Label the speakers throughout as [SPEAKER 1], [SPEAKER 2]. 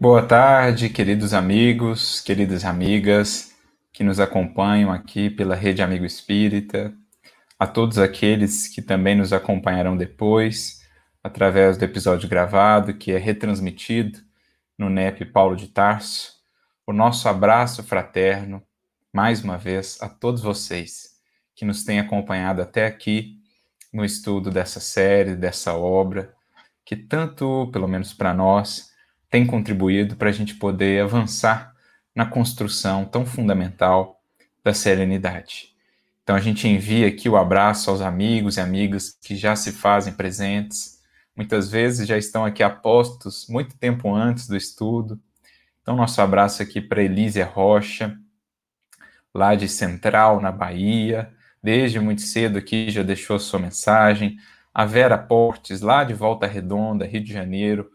[SPEAKER 1] Boa tarde, queridos amigos, queridas amigas que nos acompanham aqui pela Rede Amigo Espírita, a todos aqueles que também nos acompanharão depois, através do episódio gravado que é retransmitido no NEP Paulo de Tarso, o nosso abraço fraterno, mais uma vez, a todos vocês que nos têm acompanhado até aqui no estudo dessa série, dessa obra, que tanto, pelo menos para nós, tem contribuído para a gente poder avançar na construção tão fundamental da serenidade. Então a gente envia aqui o abraço aos amigos e amigas que já se fazem presentes, muitas vezes já estão aqui apostos muito tempo antes do estudo. Então nosso abraço aqui para Elísia Rocha, lá de Central, na Bahia, desde muito cedo aqui já deixou a sua mensagem. A Vera Portes, lá de Volta Redonda, Rio de Janeiro,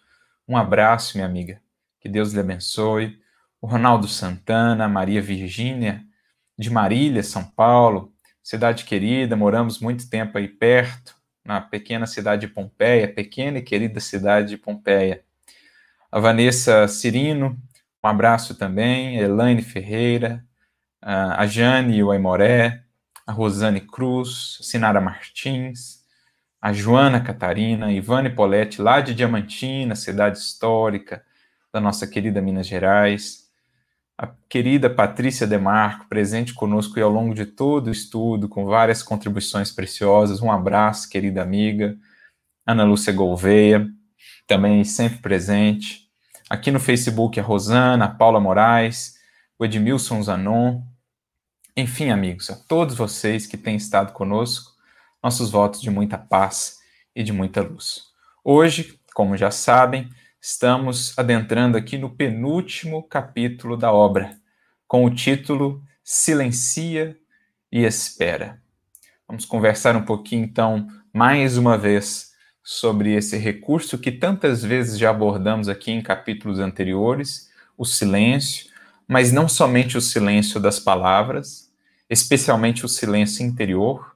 [SPEAKER 1] um abraço, minha amiga. Que Deus lhe abençoe. O Ronaldo Santana, Maria Virgínia, de Marília, São Paulo, cidade querida, moramos muito tempo aí perto, na pequena cidade de Pompeia, pequena e querida cidade de Pompeia. A Vanessa Cirino, um abraço também, Elaine Ferreira, a Jane e o Aimoré, a Rosane Cruz, Sinara Martins, a Joana Catarina, Ivane Poletti, lá de Diamantina, cidade histórica da nossa querida Minas Gerais, a querida Patrícia Demarco, presente conosco e ao longo de todo o estudo, com várias contribuições preciosas. Um abraço, querida amiga. Ana Lúcia Gouveia, também sempre presente. Aqui no Facebook, a Rosana, a Paula Moraes, o Edmilson Zanon. Enfim, amigos, a todos vocês que têm estado conosco, nossos votos de muita paz e de muita luz. Hoje, como já sabem, estamos adentrando aqui no penúltimo capítulo da obra, com o título Silencia e Espera. Vamos conversar um pouquinho, então, mais uma vez, sobre esse recurso que tantas vezes já abordamos aqui em capítulos anteriores, o silêncio, mas não somente o silêncio das palavras, especialmente o silêncio interior,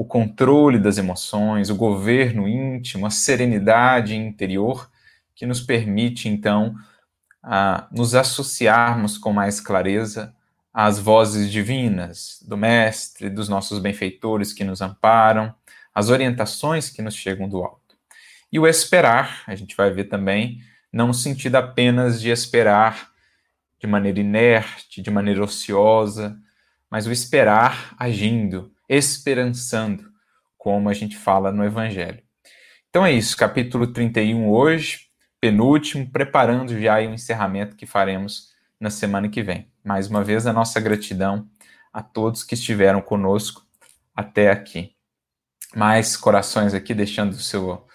[SPEAKER 1] o controle das emoções, o governo íntimo, a serenidade interior que nos permite, então, a nos associarmos com mais clareza às vozes divinas do Mestre, dos nossos benfeitores que nos amparam, as orientações que nos chegam do alto. E o esperar, a gente vai ver também, não no sentido apenas de esperar de maneira inerte, de maneira ociosa, mas o esperar agindo, esperançando, como a gente fala no Evangelho. Então é isso, capítulo 31 hoje, penúltimo, preparando já o encerramento que faremos na semana que vem. Mais uma vez, a nossa gratidão a todos que estiveram conosco até aqui. Mais corações aqui deixando o seu,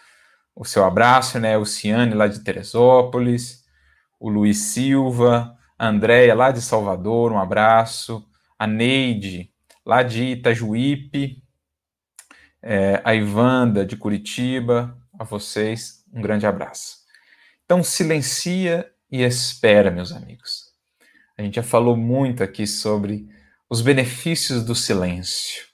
[SPEAKER 1] o seu abraço, né? O Ciane lá de Teresópolis, o Luiz Silva, a Andréia lá de Salvador, um abraço, a Neide lá de Itajuípe, é, a Ivanda de Curitiba, a vocês, um grande abraço. Então, silencia e espera, meus amigos. A gente já falou muito aqui sobre os benefícios do silêncio,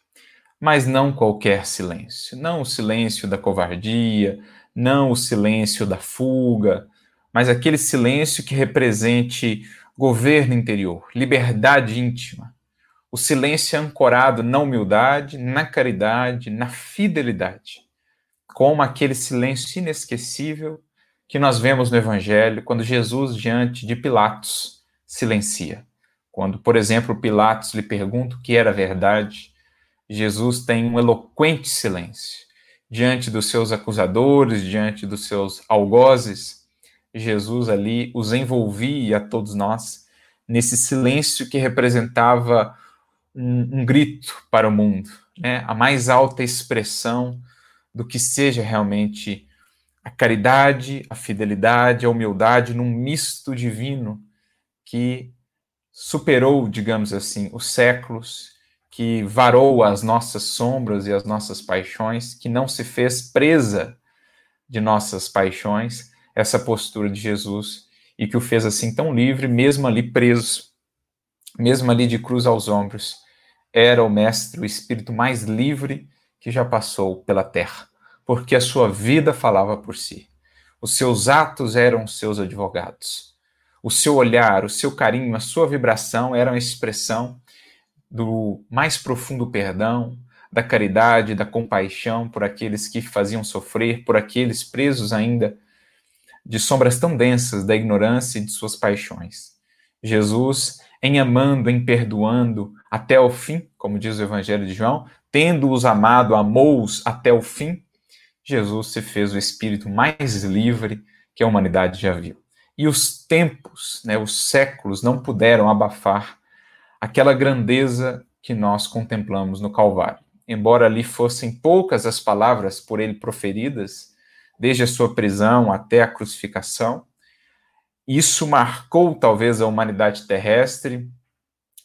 [SPEAKER 1] mas não qualquer silêncio. Não o silêncio da covardia, não o silêncio da fuga, mas aquele silêncio que represente governo interior, liberdade íntima, o silêncio é ancorado na humildade, na caridade, na fidelidade, como aquele silêncio inesquecível que nós vemos no Evangelho quando Jesus, diante de Pilatos, silencia. Quando, por exemplo, Pilatos lhe pergunta o que era verdade, Jesus tem um eloquente silêncio. Diante dos seus acusadores, diante dos seus algozes, Jesus ali os envolvia a todos nós nesse silêncio que representava um, um grito para o mundo, né? a mais alta expressão do que seja realmente a caridade, a fidelidade, a humildade num misto divino que superou, digamos assim, os séculos, que varou as nossas sombras e as nossas paixões, que não se fez presa de nossas paixões, essa postura de Jesus, e que o fez assim tão livre, mesmo ali preso, mesmo ali de cruz aos ombros, era o mestre, o espírito mais livre que já passou pela terra, porque a sua vida falava por si. Os seus atos eram seus advogados. o seu olhar, o seu carinho, a sua vibração eram a expressão do mais profundo perdão, da caridade, da compaixão por aqueles que faziam sofrer, por aqueles presos ainda de sombras tão densas da ignorância e de suas paixões. Jesus, em amando, em perdoando até o fim, como diz o Evangelho de João, tendo-os amado, amou-os até o fim, Jesus se fez o espírito mais livre que a humanidade já viu. E os tempos, né, os séculos não puderam abafar aquela grandeza que nós contemplamos no Calvário. Embora ali fossem poucas as palavras por ele proferidas, desde a sua prisão até a crucificação, isso marcou talvez a humanidade terrestre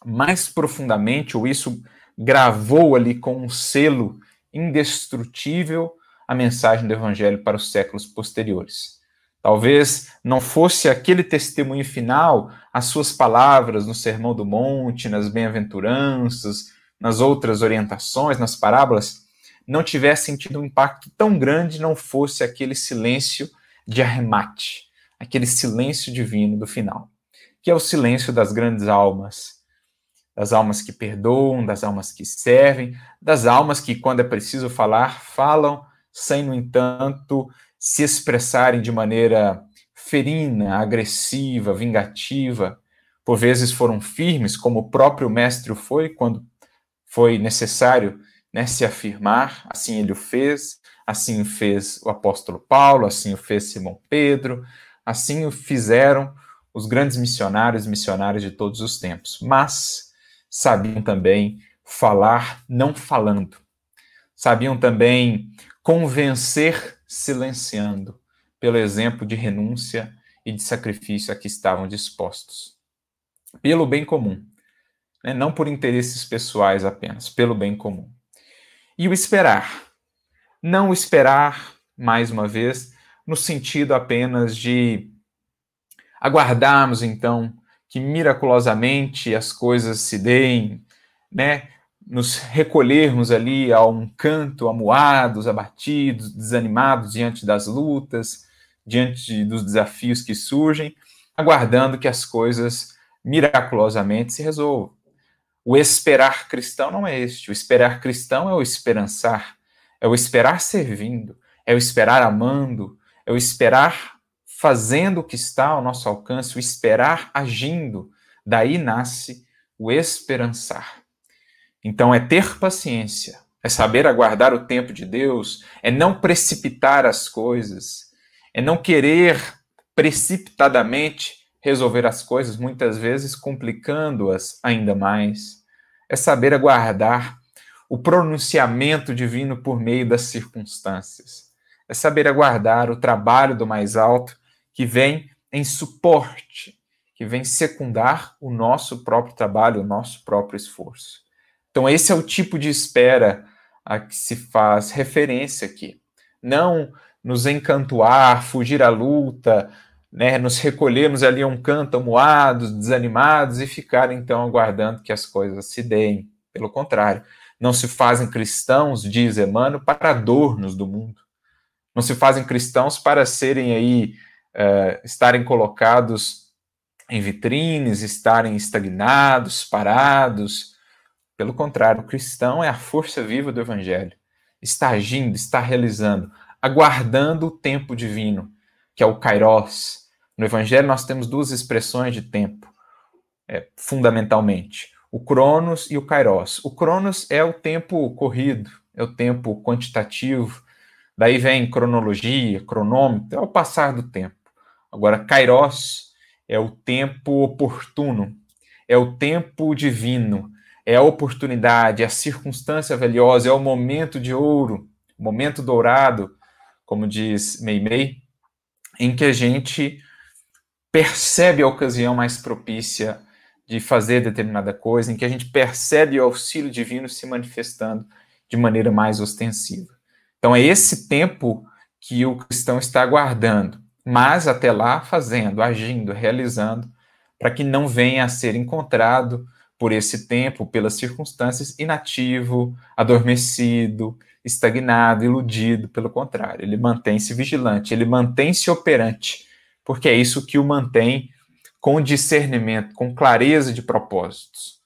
[SPEAKER 1] mais profundamente, ou isso gravou ali com um selo indestrutível a mensagem do Evangelho para os séculos posteriores. Talvez não fosse aquele testemunho final, as suas palavras no Sermão do Monte, nas bem-aventuranças, nas outras orientações, nas parábolas, não tivessem tido um impacto tão grande, não fosse aquele silêncio de arremate, aquele silêncio divino do final, que é o silêncio das grandes almas, das almas que perdoam, das almas que servem, das almas que, quando é preciso falar, falam, sem, no entanto, se expressarem de maneira ferina, agressiva, vingativa. Por vezes foram firmes, como o próprio mestre foi quando foi necessário né, se afirmar, assim ele o fez, assim fez o apóstolo Paulo, assim o fez Simão Pedro, assim o fizeram os grandes missionários e missionárias de todos os tempos. Mas sabiam também falar não falando. Sabiam também convencer silenciando, pelo exemplo de renúncia e de sacrifício a que estavam dispostos. Pelo bem comum, né? não por interesses pessoais apenas, pelo bem comum. E o esperar. Não esperar, mais uma vez, no sentido apenas de aguardarmos, então, que miraculosamente as coisas se deem, né? nos recolhermos ali a um canto, amuados, abatidos, desanimados diante das lutas, diante dos desafios que surgem, aguardando que as coisas miraculosamente se resolvam. O esperar cristão não é este. O esperar cristão é o esperançar, é o esperar servindo, é o esperar amando, é o esperar fazendo o que está ao nosso alcance, o esperar agindo. Daí nasce o esperançar. Então, é ter paciência, é saber aguardar o tempo de Deus, é não precipitar as coisas, é não querer precipitadamente resolver as coisas, muitas vezes complicando-as ainda mais. É saber aguardar o pronunciamento divino por meio das circunstâncias. É saber aguardar o trabalho do mais alto que vem em suporte, que vem secundar o nosso próprio trabalho, o nosso próprio esforço. Então, esse é o tipo de espera a que se faz referência aqui. Não nos encantoar, fugir à luta, né, nos recolhermos ali a um canto amuados, desanimados e ficar então aguardando que as coisas se deem. Pelo contrário, não se fazem cristãos, diz Emmanuel, para adornos do mundo. Não se fazem cristãos para serem aí, uh, estarem colocados em vitrines, estarem estagnados, parados, pelo contrário, o cristão é a força viva do evangelho. Está agindo, está realizando, aguardando o tempo divino, que é o kairos. No evangelho nós temos duas expressões de tempo, é, fundamentalmente, o cronos e o kairos. O cronos é o tempo corrido, é o tempo quantitativo, daí vem cronologia, cronômetro, é o passar do tempo. Agora, kairos é o tempo oportuno, é o tempo divino, é a oportunidade, é a circunstância valiosa, é o momento de ouro, o momento dourado, como diz Meimei, em que a gente percebe a ocasião mais propícia de fazer determinada coisa, em que a gente percebe o auxílio divino se manifestando de maneira mais ostensiva. Então é esse tempo que o cristão está aguardando, mas até lá fazendo, agindo, realizando, para que não venha a ser encontrado por esse tempo, pelas circunstâncias, inativo, adormecido, estagnado, iludido. Pelo contrário, ele mantém-se vigilante, ele mantém-se operante, porque é isso que o mantém com discernimento, com clareza de propósitos.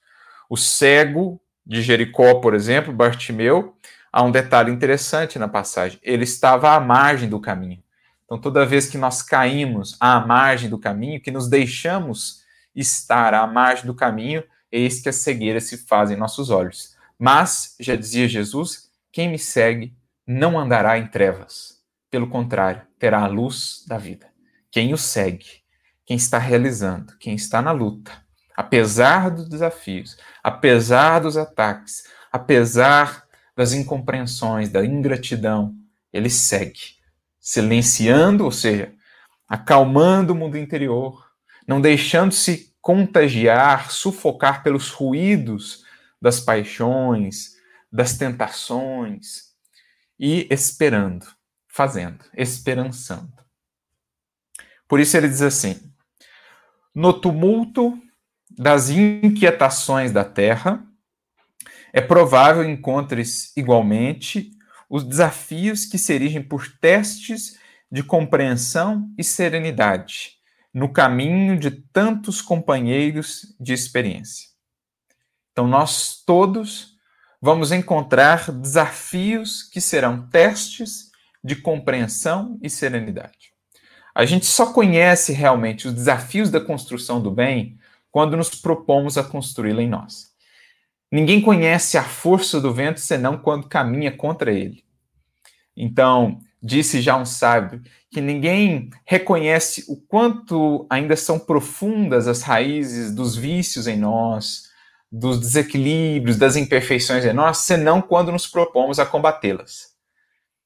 [SPEAKER 1] O cego de Jericó, por exemplo, Bartimeu, há um detalhe interessante na passagem. Ele estava à margem do caminho. Então, toda vez que nós caímos à margem do caminho, que nos deixamos estar à margem do caminho, eis que a cegueira se faz em nossos olhos. Mas, já dizia Jesus, quem me segue não andará em trevas. Pelo contrário, terá a luz da vida. Quem o segue, quem está realizando, quem está na luta, apesar dos desafios, apesar dos ataques, apesar das incompreensões, da ingratidão, ele segue, silenciando, ou seja, acalmando o mundo interior, não deixando-se contagiar, sufocar pelos ruídos das paixões, das tentações e esperando, fazendo, esperançando. Por isso ele diz assim: No tumulto das inquietações da terra, é provável encontres igualmente os desafios que se erigem por testes de compreensão e serenidade no caminho de tantos companheiros de experiência. Então, nós todos vamos encontrar desafios que serão testes de compreensão e serenidade. A gente só conhece realmente os desafios da construção do bem quando nos propomos a construí-la em nós. Ninguém conhece a força do vento senão quando caminha contra ele. Então, disse já um sábio que ninguém reconhece o quanto ainda são profundas as raízes dos vícios em nós, dos desequilíbrios, das imperfeições em nós, senão quando nos propomos a combatê-las.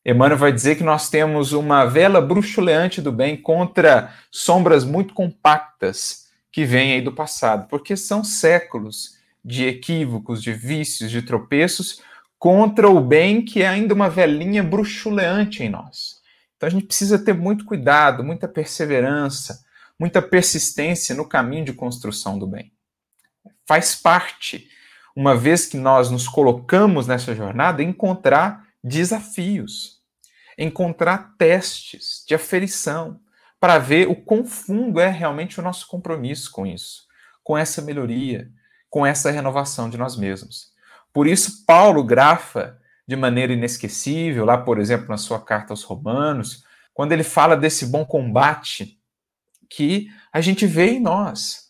[SPEAKER 1] Emmanuel vai dizer que nós temos uma vela bruxuleante do bem contra sombras muito compactas que vêm aí do passado, porque são séculos de equívocos, de vícios, de tropeços, contra o bem que é ainda uma velhinha bruxuleante em nós. Então a gente precisa ter muito cuidado, muita perseverança, muita persistência no caminho de construção do bem. Faz parte, uma vez que nós nos colocamos nessa jornada, encontrar desafios, encontrar testes de aferição, para ver o quão fundo é realmente o nosso compromisso com isso, com essa melhoria, com essa renovação de nós mesmos. Por isso, Paulo grafa de maneira inesquecível, lá, por exemplo, na sua carta aos Romanos, quando ele fala desse bom combate que a gente vê em nós.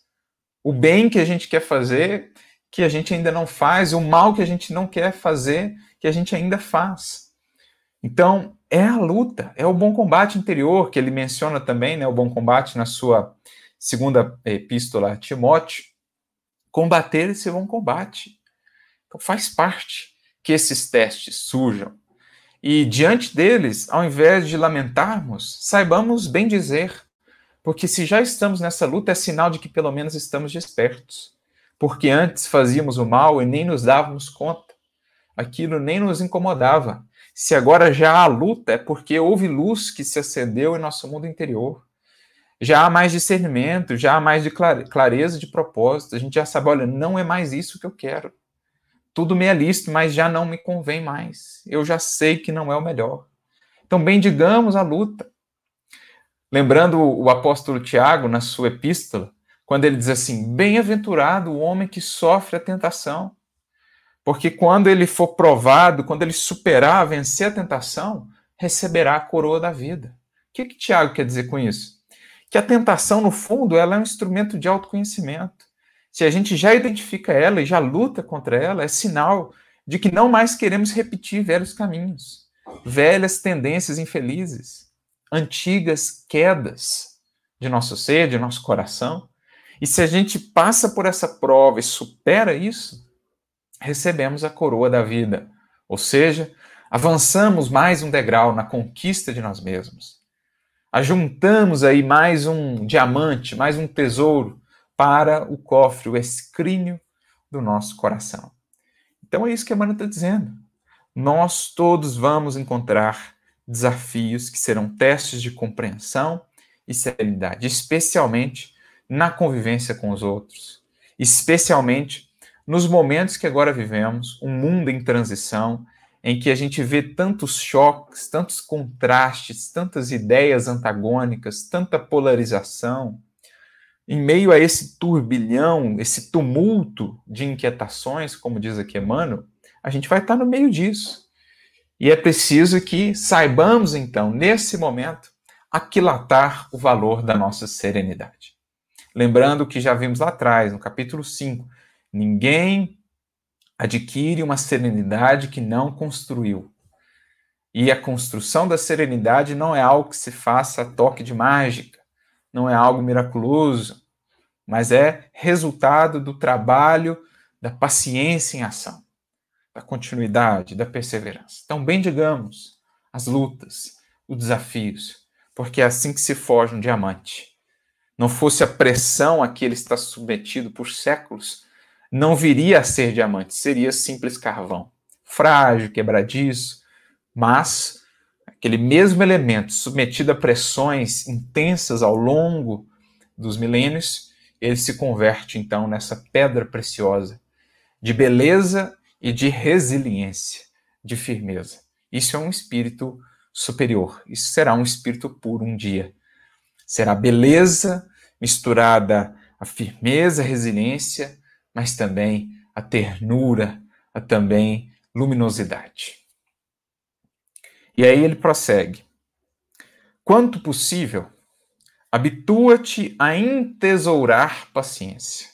[SPEAKER 1] O bem que a gente quer fazer, que a gente ainda não faz, o mal que a gente não quer fazer, que a gente ainda faz. Então, é a luta, é o bom combate interior, que ele menciona também, né, o bom combate na sua segunda epístola a Timóteo. Combater esse bom combate. Então faz parte que esses testes surjam. E diante deles, ao invés de lamentarmos, saibamos bem dizer, porque se já estamos nessa luta, é sinal de que pelo menos estamos despertos. Porque antes fazíamos o mal e nem nos dávamos conta. Aquilo nem nos incomodava. Se agora já há luta, é porque houve luz que se acendeu em nosso mundo interior. Já há mais discernimento, já há mais de clareza de propósito. A gente já sabe, olha, não é mais isso que eu quero. Tudo me é lícito, mas já não me convém mais. Eu já sei que não é o melhor. Então, bendigamos a luta. Lembrando o apóstolo Tiago, na sua epístola, quando ele diz assim: Bem-aventurado o homem que sofre a tentação. Porque quando ele for provado, quando ele superar, vencer a tentação, receberá a coroa da vida. O que, que Tiago quer dizer com isso? Que a tentação, no fundo, ela é um instrumento de autoconhecimento. Se a gente já identifica ela e já luta contra ela, é sinal de que não mais queremos repetir velhos caminhos, velhas tendências infelizes, antigas quedas de nosso ser, de nosso coração. E se a gente passa por essa prova e supera isso, recebemos a coroa da vida, ou seja, avançamos mais um degrau na conquista de nós mesmos. Ajuntamos aí mais um diamante, mais um tesouro para o cofre, o escrínio do nosso coração. Então é isso que a Emmanuel está dizendo. Nós todos vamos encontrar desafios que serão testes de compreensão e serenidade, especialmente na convivência com os outros, especialmente nos momentos que agora vivemos, um mundo em transição, em que a gente vê tantos choques, tantos contrastes, tantas ideias antagônicas, tanta polarização, em meio a esse turbilhão, esse tumulto de inquietações, como diz aqui Emmanuel, a gente vai estar no meio disso. E é preciso que saibamos, então, nesse momento, aquilatar o valor da nossa serenidade. Lembrando que já vimos lá atrás, no capítulo 5, ninguém adquire uma serenidade que não construiu. E a construção da serenidade não é algo que se faça a toque de mágica não é algo miraculoso, mas é resultado do trabalho, da paciência em ação, da continuidade, da perseverança. Então, bem digamos, as lutas, os desafios, porque é assim que se forja um diamante. Não fosse a pressão a que ele está submetido por séculos, não viria a ser diamante, seria simples carvão, frágil, quebradiço, mas aquele mesmo elemento submetido a pressões intensas ao longo dos milênios, ele se converte então nessa pedra preciosa de beleza e de resiliência, de firmeza. Isso é um espírito superior. Isso será um espírito puro um dia. Será beleza misturada a firmeza, a resiliência, mas também a ternura, a também luminosidade. E aí ele prossegue: Quanto possível, habitua-te a entesourar paciência,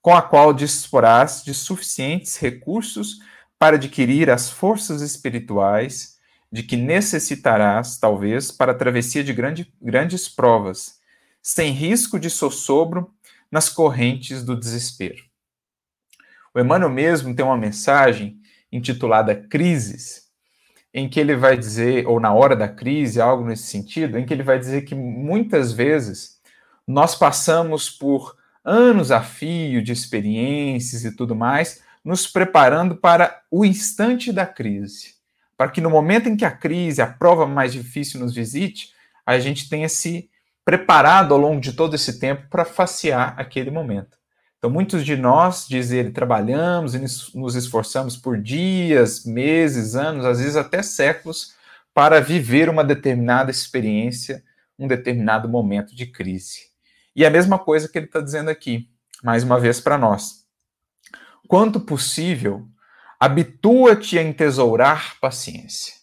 [SPEAKER 1] com a qual disporás de suficientes recursos para adquirir as forças espirituais de que necessitarás, talvez, para a travessia de grande, grandes provas, sem risco de sossobro nas correntes do desespero. O Emmanuel mesmo tem uma mensagem intitulada Crises, em que ele vai dizer, ou na hora da crise, algo nesse sentido, em que ele vai dizer que muitas vezes nós passamos por anos a fio de experiências e tudo mais, nos preparando para o instante da crise. Para que no momento em que a crise, a prova mais difícil nos visite, a gente tenha se preparado ao longo de todo esse tempo para facear aquele momento. Então, muitos de nós, diz ele, trabalhamos e nos esforçamos por dias, meses, anos, às vezes até séculos, para viver uma determinada experiência, um determinado momento de crise. E é a mesma coisa que ele está dizendo aqui, mais uma vez para nós. Quanto possível, habitua-te a entesourar paciência.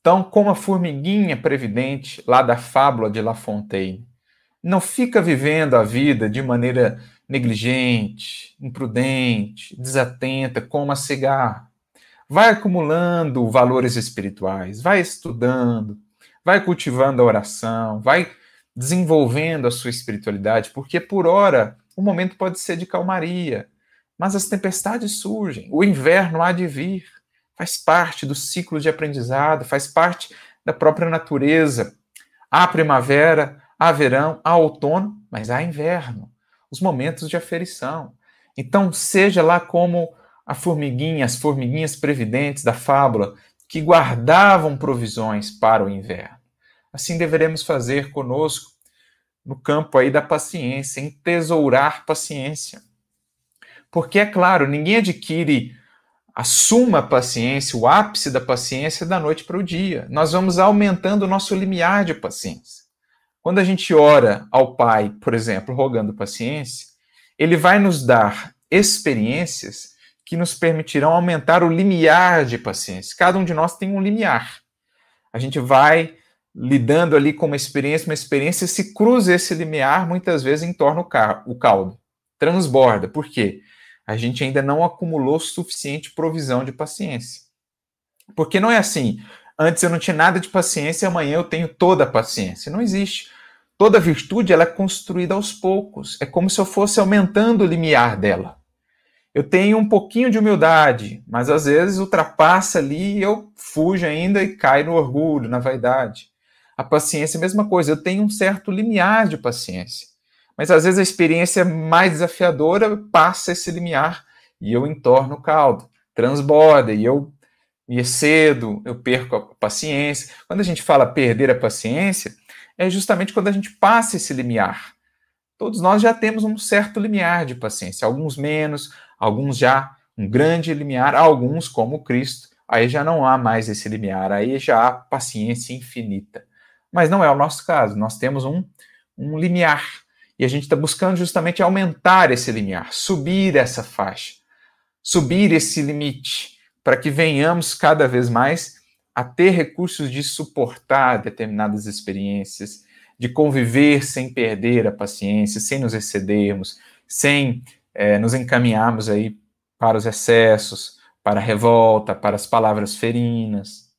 [SPEAKER 1] Então, como a formiguinha previdente lá da fábula de La Fontaine, não fica vivendo a vida de maneira negligente, imprudente, desatenta, como a cigarro. Vai acumulando valores espirituais, vai estudando, vai cultivando a oração, vai desenvolvendo a sua espiritualidade, porque por hora o momento pode ser de calmaria, mas as tempestades surgem, o inverno há de vir, faz parte do ciclo de aprendizado, faz parte da própria natureza. Há primavera, há verão, há outono, mas há inverno os momentos de aferição. Então, seja lá como a formiguinha, as formiguinhas previdentes da fábula, que guardavam provisões para o inverno. Assim deveremos fazer conosco no campo aí da paciência, entesourar paciência. Porque, é claro, ninguém adquire a suma paciência, o ápice da paciência da noite para o dia. Nós vamos aumentando o nosso limiar de paciência. Quando a gente ora ao Pai, por exemplo, rogando paciência, ele vai nos dar experiências que nos permitirão aumentar o limiar de paciência. Cada um de nós tem um limiar. A gente vai lidando ali com uma experiência, uma experiência, se cruza esse limiar, muitas vezes entorna o caldo, transborda. Por quê? A gente ainda não acumulou suficiente provisão de paciência. Porque não é assim, Antes eu não tinha nada de paciência, amanhã eu tenho toda a paciência. Não existe. Toda virtude ela é construída aos poucos. É como se eu fosse aumentando o limiar dela. Eu tenho um pouquinho de humildade, mas às vezes ultrapassa ali e eu fujo ainda e caio no orgulho, na vaidade. A paciência é a mesma coisa. Eu tenho um certo limiar de paciência. Mas às vezes a experiência mais desafiadora passa esse limiar e eu entorno o caldo, transborda e eu e é cedo, eu perco a paciência. Quando a gente fala perder a paciência, é justamente quando a gente passa esse limiar. Todos nós já temos um certo limiar de paciência, alguns menos, alguns já um grande limiar, alguns, como Cristo, aí já não há mais esse limiar, aí já há paciência infinita. Mas não é o nosso caso, nós temos um, um limiar. E a gente está buscando justamente aumentar esse limiar, subir essa faixa, subir esse limite, para que venhamos cada vez mais a ter recursos de suportar determinadas experiências, de conviver sem perder a paciência, sem nos excedermos, sem é, nos encaminharmos aí para os excessos, para a revolta, para as palavras ferinas.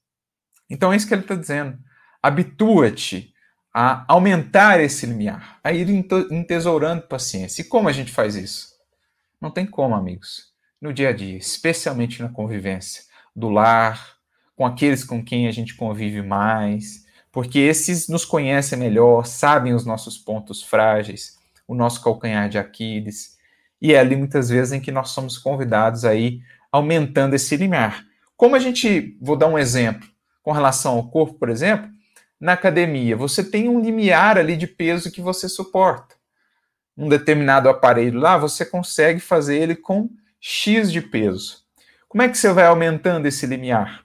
[SPEAKER 1] Então é isso que ele está dizendo. Habitua-te a aumentar esse limiar, a ir entesourando paciência. E como a gente faz isso? Não tem como, amigos. No dia a dia, especialmente na convivência do lar, com aqueles com quem a gente convive mais, porque esses nos conhecem melhor, sabem os nossos pontos frágeis, o nosso calcanhar de Aquiles. E é ali muitas vezes em que nós somos convidados aí aumentando esse limiar. Como a gente, vou dar um exemplo, com relação ao corpo, por exemplo, na academia, você tem um limiar ali de peso que você suporta. Um determinado aparelho lá, você consegue fazer ele com X de peso. Como é que você vai aumentando esse limiar?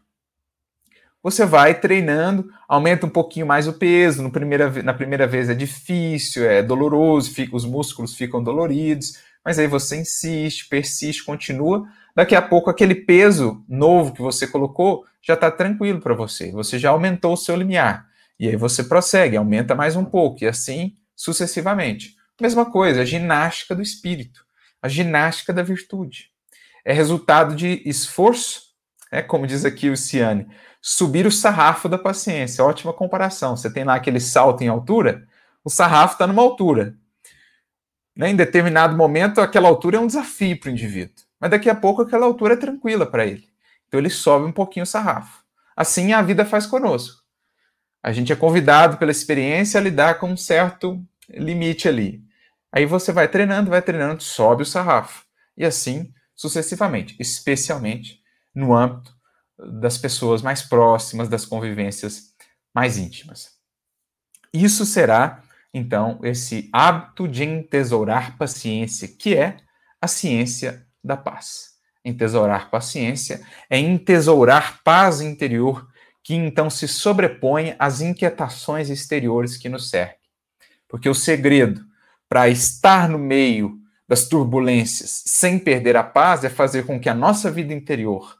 [SPEAKER 1] Você vai treinando, aumenta um pouquinho mais o peso. Primeira, na primeira vez é difícil, é doloroso, fica, os músculos ficam doloridos, mas aí você insiste, persiste, continua. Daqui a pouco, aquele peso novo que você colocou já está tranquilo para você. Você já aumentou o seu limiar. E aí você prossegue, aumenta mais um pouco, e assim sucessivamente. Mesma coisa, a ginástica do espírito, a ginástica da virtude. É resultado de esforço, é como diz aqui o Ciane, subir o sarrafo da paciência. Ótima comparação. Você tem lá aquele salto em altura, o sarrafo está numa altura. Né? Em determinado momento, aquela altura é um desafio para o indivíduo. Mas daqui a pouco aquela altura é tranquila para ele. Então ele sobe um pouquinho o sarrafo. Assim a vida faz conosco. A gente é convidado pela experiência a lidar com um certo limite ali. Aí você vai treinando, vai treinando, sobe o sarrafo. E assim sucessivamente, especialmente no âmbito das pessoas mais próximas, das convivências mais íntimas. Isso será, então, esse hábito de entesourar paciência, que é a ciência da paz. Entesourar paciência é entesourar paz interior, que então se sobrepõe às inquietações exteriores que nos cercam. Porque o segredo para estar no meio das turbulências sem perder a paz é fazer com que a nossa vida interior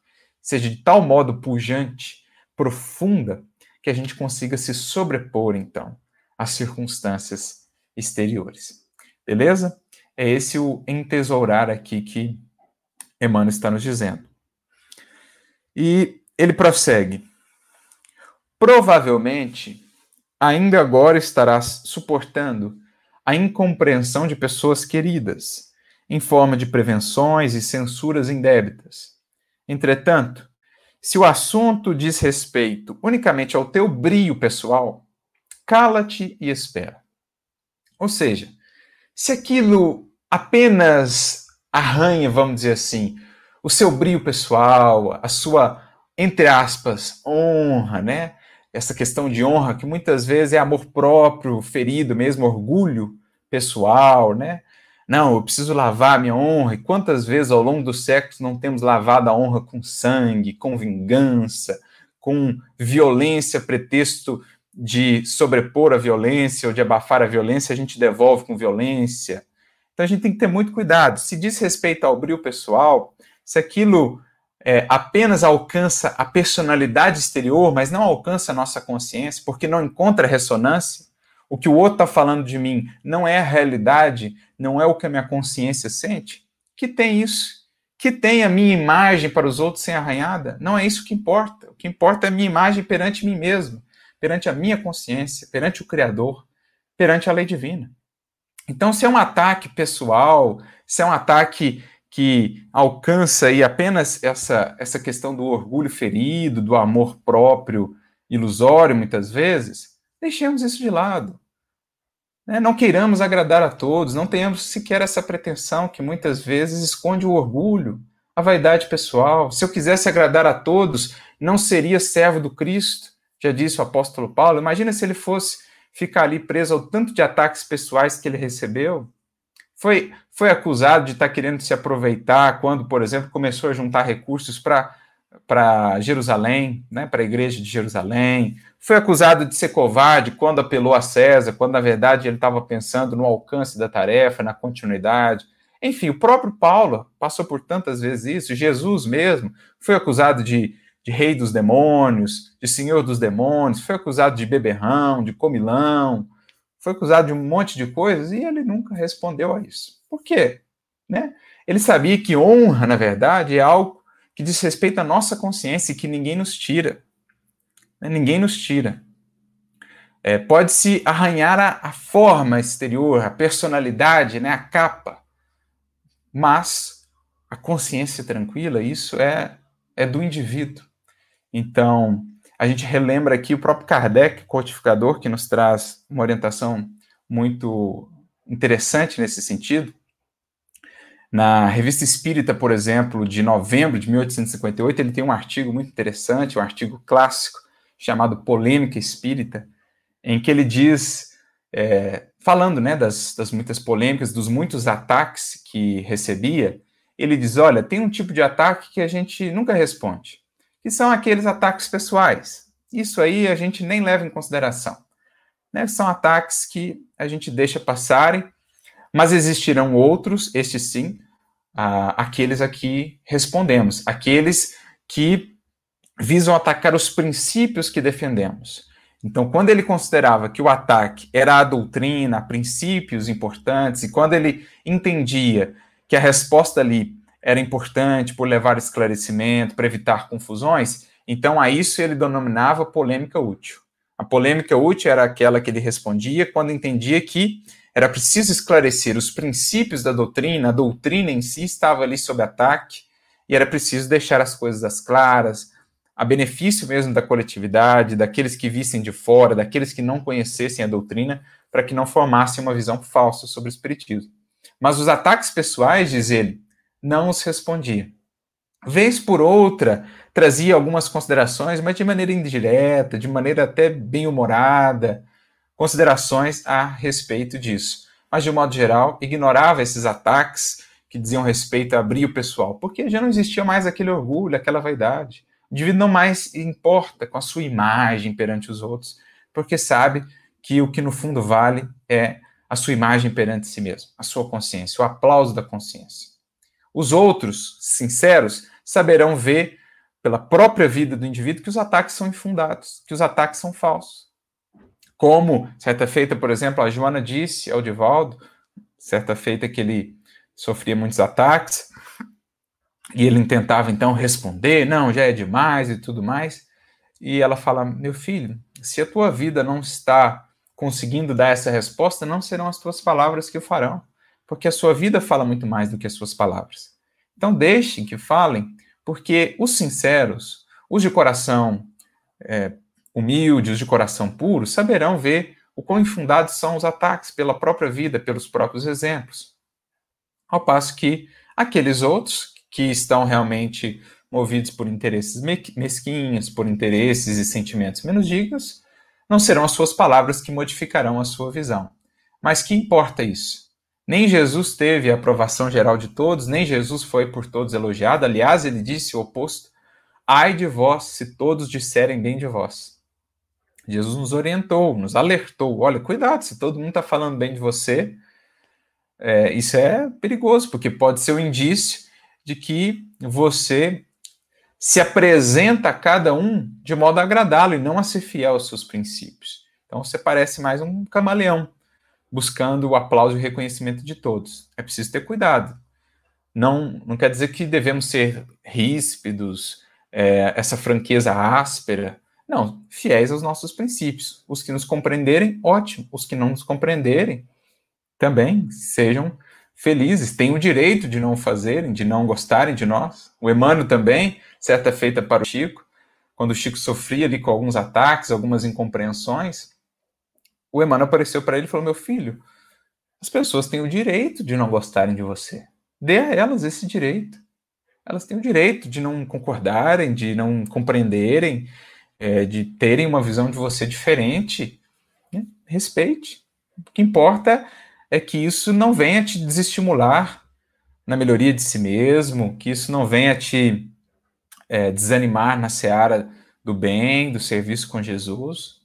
[SPEAKER 1] seja de tal modo pujante, profunda, que a gente consiga se sobrepor, então, às circunstâncias exteriores. Beleza? É esse o entesourar aqui que Emmanuel está nos dizendo. E ele prossegue. Provavelmente, ainda agora estarás suportando a incompreensão de pessoas queridas, em forma de prevenções e censuras indébitas Entretanto, se o assunto diz respeito unicamente ao teu brio pessoal, cala-te e espera. Ou seja, se aquilo apenas arranha, vamos dizer assim, o seu brio pessoal, a sua, entre aspas, honra, né? Essa questão de honra que muitas vezes é amor próprio, ferido mesmo, orgulho pessoal, né? Não, eu preciso lavar a minha honra. E quantas vezes ao longo dos séculos não temos lavado a honra com sangue, com vingança, com violência, pretexto de sobrepor a violência ou de abafar a violência, a gente devolve com violência. Então a gente tem que ter muito cuidado. Se diz respeito ao brilho pessoal, se aquilo é, apenas alcança a personalidade exterior, mas não alcança a nossa consciência, porque não encontra ressonância, o que o outro está falando de mim não é a realidade, não é o que a minha consciência sente, que tem isso. Que tem a minha imagem para os outros sem arranhada, não é isso que importa. O que importa é a minha imagem perante mim mesmo, perante a minha consciência, perante o Criador, perante a lei divina. Então, se é um ataque pessoal, se é um ataque que alcança aí apenas essa, essa questão do orgulho ferido, do amor próprio ilusório, muitas vezes, deixemos isso de lado. Né? Não queiramos agradar a todos, não tenhamos sequer essa pretensão que muitas vezes esconde o orgulho, a vaidade pessoal. Se eu quisesse agradar a todos, não seria servo do Cristo, já disse o apóstolo Paulo. Imagina se ele fosse ficar ali preso ao tanto de ataques pessoais que ele recebeu. Foi, foi acusado de estar querendo se aproveitar quando, por exemplo, começou a juntar recursos para Jerusalém, né, para a igreja de Jerusalém, foi acusado de ser covarde quando apelou a César, quando na verdade ele estava pensando no alcance da tarefa, na continuidade. Enfim, o próprio Paulo passou por tantas vezes isso, Jesus mesmo foi acusado de, de rei dos demônios, de senhor dos demônios, foi acusado de beberrão, de comilão, foi acusado de um monte de coisas e ele nunca respondeu a isso. Por quê? Né? Ele sabia que honra, na verdade, é algo que diz respeito à nossa consciência e que ninguém nos tira. Né? Ninguém nos tira. É, Pode-se arranhar a, a, forma exterior, a personalidade, né, a capa, mas a consciência tranquila, isso é, é do indivíduo. Então, a gente relembra aqui o próprio Kardec, codificador, que nos traz uma orientação muito interessante nesse sentido, na Revista Espírita, por exemplo, de novembro de 1858, ele tem um artigo muito interessante, um artigo clássico, chamado Polêmica Espírita, em que ele diz, é, falando né, das, das muitas polêmicas, dos muitos ataques que recebia, ele diz: olha, tem um tipo de ataque que a gente nunca responde, que são aqueles ataques pessoais. Isso aí a gente nem leva em consideração. Né? São ataques que a gente deixa passarem mas existirão outros, estes sim, uh, aqueles a que respondemos, aqueles que visam atacar os princípios que defendemos. Então, quando ele considerava que o ataque era a doutrina, princípios importantes, e quando ele entendia que a resposta ali era importante por levar esclarecimento, para evitar confusões, então a isso ele denominava polêmica útil. A polêmica útil era aquela que ele respondia quando entendia que era preciso esclarecer os princípios da doutrina, a doutrina em si estava ali sob ataque, e era preciso deixar as coisas claras, a benefício mesmo da coletividade, daqueles que vissem de fora, daqueles que não conhecessem a doutrina, para que não formassem uma visão falsa sobre o Espiritismo. Mas os ataques pessoais, diz ele, não os respondia. Vez por outra, trazia algumas considerações, mas de maneira indireta, de maneira até bem-humorada, considerações a respeito disso. Mas, de um modo geral, ignorava esses ataques que diziam respeito a brilho pessoal, porque já não existia mais aquele orgulho, aquela vaidade. O indivíduo não mais importa com a sua imagem perante os outros, porque sabe que o que no fundo vale é a sua imagem perante si mesmo, a sua consciência, o aplauso da consciência. Os outros, sinceros, saberão ver pela própria vida do indivíduo que os ataques são infundados, que os ataques são falsos. Como, certa feita, por exemplo, a Joana disse ao Divaldo, certa feita que ele sofria muitos ataques, e ele tentava então responder, não, já é demais e tudo mais. E ela fala: Meu filho, se a tua vida não está conseguindo dar essa resposta, não serão as tuas palavras que o farão, porque a sua vida fala muito mais do que as suas palavras. Então, deixem que falem, porque os sinceros, os de coração é, humildes, de coração puro, saberão ver o quão infundados são os ataques pela própria vida, pelos próprios exemplos. Ao passo que aqueles outros que estão realmente movidos por interesses mesquinhos, por interesses e sentimentos menos dignos, não serão as suas palavras que modificarão a sua visão. Mas que importa isso? Nem Jesus teve a aprovação geral de todos, nem Jesus foi por todos elogiado. Aliás, ele disse o oposto: Ai de vós se todos disserem bem de vós. Jesus nos orientou, nos alertou. Olha, cuidado, se todo mundo está falando bem de você, é, isso é perigoso, porque pode ser um indício de que você se apresenta a cada um de modo a agradá-lo e não a ser fiel aos seus princípios. Então você parece mais um camaleão, buscando o aplauso e o reconhecimento de todos. É preciso ter cuidado. Não, não quer dizer que devemos ser ríspidos, é, essa franqueza áspera, não, fiéis aos nossos princípios. Os que nos compreenderem, ótimo. Os que não nos compreenderem, também sejam felizes, têm o direito de não fazerem, de não gostarem de nós. O Emmanuel também, certa feita para o Chico, quando o Chico sofria ali com alguns ataques, algumas incompreensões, o Emmanuel apareceu para ele e falou: Meu filho, as pessoas têm o direito de não gostarem de você. Dê a elas esse direito. Elas têm o direito de não concordarem, de não compreenderem, é, de terem uma visão de você diferente, né? respeite. O que importa é que isso não venha te desestimular na melhoria de si mesmo, que isso não venha te é, desanimar na seara do bem, do serviço com Jesus.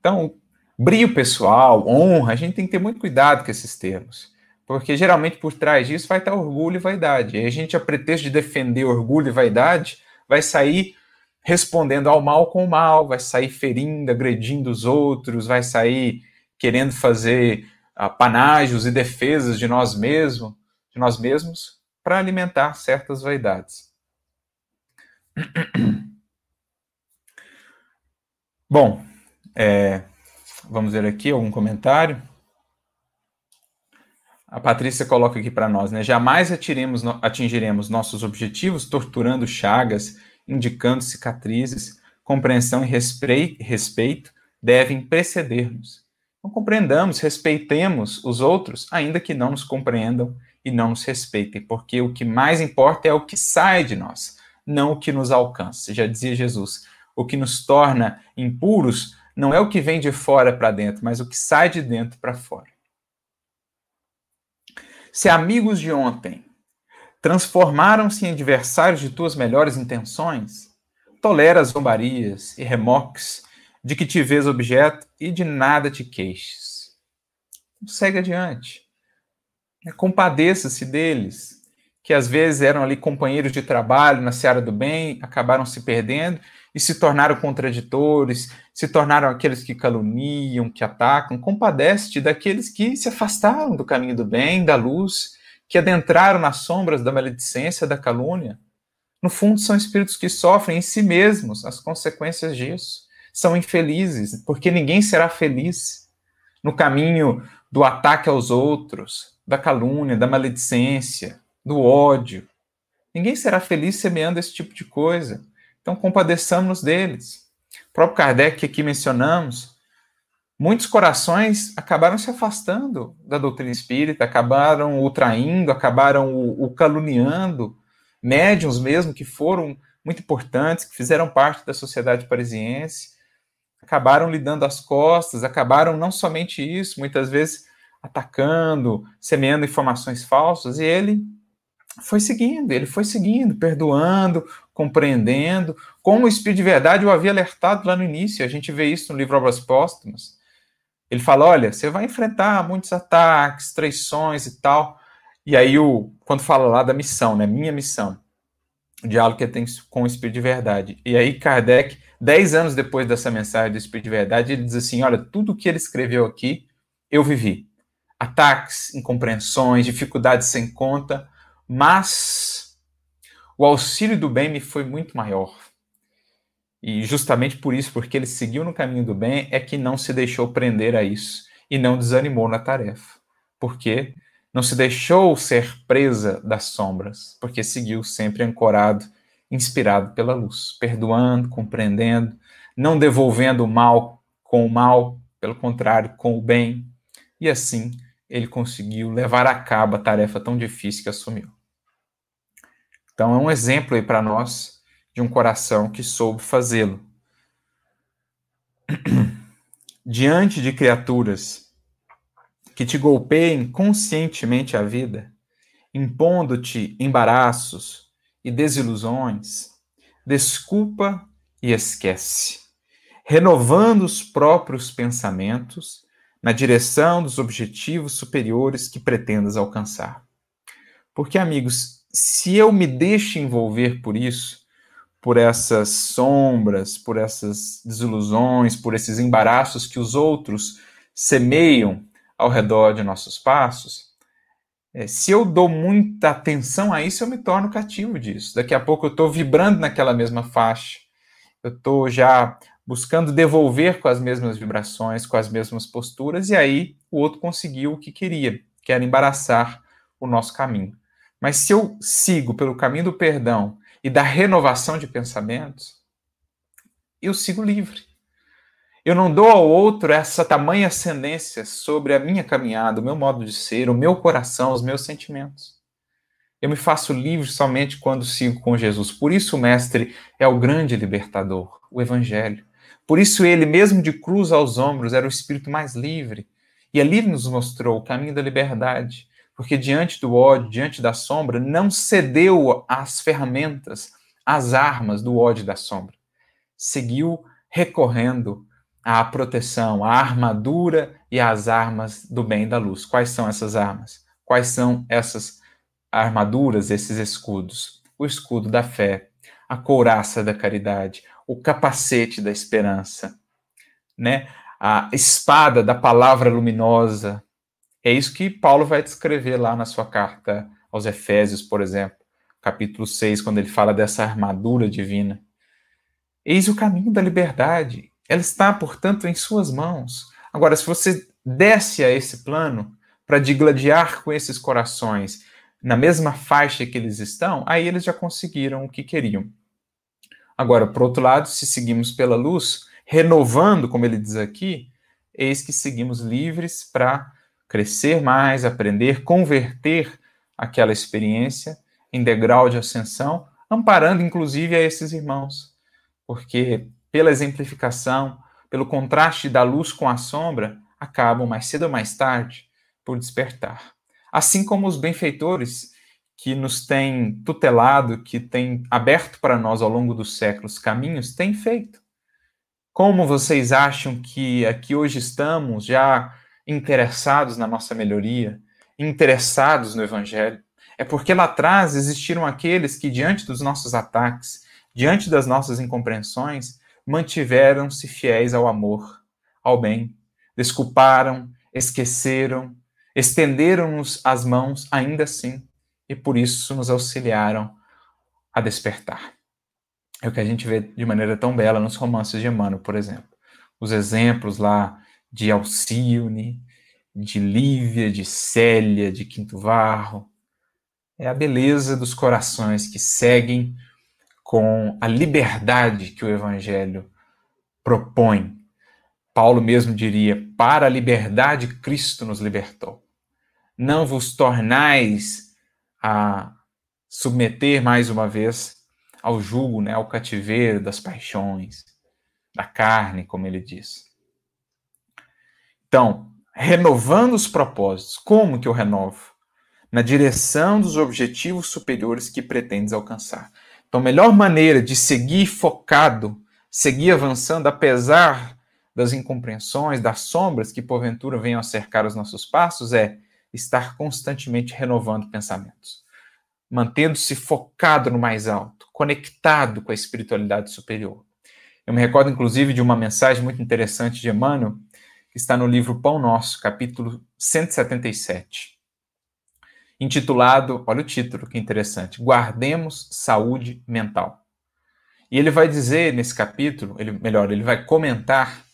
[SPEAKER 1] Então, brilho pessoal, honra, a gente tem que ter muito cuidado com esses termos. Porque geralmente por trás disso vai estar orgulho e vaidade. E a gente, a pretexto de defender orgulho e vaidade, vai sair respondendo ao mal com o mal, vai sair ferindo, agredindo os outros, vai sair querendo fazer panágios e defesas de nós mesmos, de nós mesmos, para alimentar certas vaidades. Bom, é, vamos ver aqui algum comentário. A Patrícia coloca aqui para nós, né? Jamais atiremos, atingiremos nossos objetivos torturando chagas, indicando cicatrizes. Compreensão e respeito devem preceder-nos. Então, compreendamos, respeitemos os outros, ainda que não nos compreendam e não nos respeitem, porque o que mais importa é o que sai de nós, não o que nos alcança. Já dizia Jesus: o que nos torna impuros não é o que vem de fora para dentro, mas o que sai de dentro para fora. Se amigos de ontem transformaram-se em adversários de tuas melhores intenções, tolera as zombarias e remoques de que te vês objeto e de nada te queixes. Segue adiante. Compadeça-se deles, que às vezes eram ali companheiros de trabalho na seara do bem, acabaram se perdendo e se tornaram contraditores, se tornaram aqueles que caluniam, que atacam. Compadece-te daqueles que se afastaram do caminho do bem, da luz, que adentraram nas sombras da maledicência, da calúnia. No fundo, são espíritos que sofrem em si mesmos as consequências disso são infelizes, porque ninguém será feliz no caminho do ataque aos outros, da calúnia, da maledicência, do ódio. Ninguém será feliz semeando esse tipo de coisa. Então, compadeçamos deles. O próprio Kardec, que aqui mencionamos, muitos corações acabaram se afastando da doutrina espírita, acabaram o traindo, acabaram o, o caluniando, médiums mesmo que foram muito importantes, que fizeram parte da sociedade parisiense, acabaram lhe dando as costas, acabaram não somente isso, muitas vezes atacando, semeando informações falsas, e ele foi seguindo, ele foi seguindo, perdoando, compreendendo, como o Espírito de Verdade o havia alertado lá no início, a gente vê isso no livro Obras Póstumas. Ele fala: olha, você vai enfrentar muitos ataques, traições e tal. E aí, o, quando fala lá da missão, né? Minha missão, o diálogo que ele tem com o Espírito de Verdade. E aí, Kardec Dez anos depois dessa mensagem do Espírito de Verdade, ele diz assim: olha, tudo que ele escreveu aqui, eu vivi. Ataques, incompreensões, dificuldades sem conta, mas o auxílio do bem me foi muito maior. E justamente por isso, porque ele seguiu no caminho do bem, é que não se deixou prender a isso e não desanimou na tarefa. Porque não se deixou ser presa das sombras, porque seguiu sempre ancorado inspirado pela luz, perdoando, compreendendo, não devolvendo o mal com o mal, pelo contrário, com o bem. E assim ele conseguiu levar a cabo a tarefa tão difícil que assumiu. Então é um exemplo aí para nós de um coração que soube fazê-lo. Diante de criaturas que te golpeiem conscientemente a vida, impondo-te embaraços, e desilusões, desculpa e esquece, renovando os próprios pensamentos na direção dos objetivos superiores que pretendas alcançar. Porque, amigos, se eu me deixo envolver por isso, por essas sombras, por essas desilusões, por esses embaraços que os outros semeiam ao redor de nossos passos, é, se eu dou muita atenção a isso, eu me torno cativo disso. Daqui a pouco eu estou vibrando naquela mesma faixa. Eu estou já buscando devolver com as mesmas vibrações, com as mesmas posturas, e aí o outro conseguiu o que queria, que era embaraçar o nosso caminho. Mas se eu sigo pelo caminho do perdão e da renovação de pensamentos, eu sigo livre. Eu não dou ao outro essa tamanha ascendência sobre a minha caminhada, o meu modo de ser, o meu coração, os meus sentimentos. Eu me faço livre somente quando sigo com Jesus. Por isso o Mestre é o grande libertador, o Evangelho. Por isso ele, mesmo de cruz aos ombros, era o espírito mais livre. E ali nos mostrou o caminho da liberdade. Porque diante do ódio, diante da sombra, não cedeu às ferramentas, as armas do ódio e da sombra. Seguiu recorrendo à proteção, à armadura e às armas do bem da luz. Quais são essas armas? Quais são essas armaduras, esses escudos? O escudo da fé, a couraça da caridade, o capacete da esperança, né? A espada da palavra luminosa. É isso que Paulo vai descrever lá na sua carta aos Efésios, por exemplo, capítulo 6, quando ele fala dessa armadura divina. Eis o caminho da liberdade. Ela está, portanto, em suas mãos. Agora, se você desce a esse plano para digladiar com esses corações na mesma faixa que eles estão, aí eles já conseguiram o que queriam. Agora, por outro lado, se seguimos pela luz, renovando, como ele diz aqui, eis que seguimos livres para crescer mais, aprender, converter aquela experiência em degrau de ascensão, amparando inclusive a esses irmãos, porque pela exemplificação, pelo contraste da luz com a sombra, acabam mais cedo ou mais tarde por despertar. Assim como os benfeitores que nos têm tutelado, que têm aberto para nós ao longo dos séculos caminhos, têm feito. Como vocês acham que aqui hoje estamos já interessados na nossa melhoria, interessados no Evangelho? É porque lá atrás existiram aqueles que, diante dos nossos ataques, diante das nossas incompreensões, mantiveram-se fiéis ao amor, ao bem, desculparam, esqueceram, estenderam-nos as mãos ainda assim e por isso nos auxiliaram a despertar. É o que a gente vê de maneira tão bela nos romances de Emmanuel, por exemplo. Os exemplos lá de Alcione, de Lívia, de Célia, de Quinto Varro. É a beleza dos corações que seguem com a liberdade que o Evangelho propõe Paulo mesmo diria: para a liberdade Cristo nos libertou. Não vos tornais a submeter mais uma vez ao jugo, né, ao cativeiro das paixões, da carne, como ele diz. Então, renovando os propósitos, como que eu renovo? Na direção dos objetivos superiores que pretendes alcançar. Então, a melhor maneira de seguir focado, seguir avançando, apesar das incompreensões, das sombras que porventura venham a cercar os nossos passos é estar constantemente renovando pensamentos, mantendo-se focado no mais alto, conectado com a espiritualidade superior. Eu me recordo, inclusive, de uma mensagem muito interessante de Emmanuel, que está no livro Pão Nosso, capítulo 177, intitulado, olha o título que interessante, Guardemos Saúde Mental. E ele vai dizer nesse capítulo, ele, melhor, ele vai comentar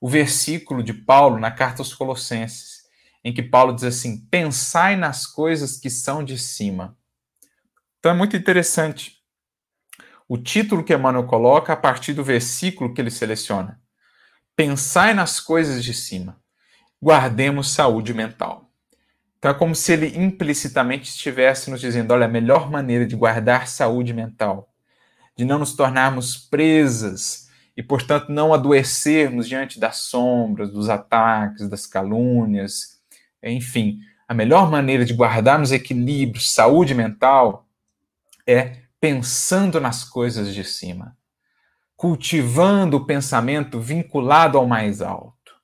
[SPEAKER 1] o versículo de Paulo na carta aos Colossenses, em que Paulo diz assim: pensai nas coisas que são de cima. Então é muito interessante o título que Emmanuel coloca a partir do versículo que ele seleciona. Pensai nas coisas de cima. Guardemos saúde mental. Então é como se ele implicitamente estivesse nos dizendo: olha, a melhor maneira de guardar saúde mental, de não nos tornarmos presas e, portanto, não adoecermos diante das sombras, dos ataques, das calúnias. Enfim, a melhor maneira de guardarmos equilíbrio, saúde mental, é pensando nas coisas de cima, cultivando o pensamento vinculado ao mais alto.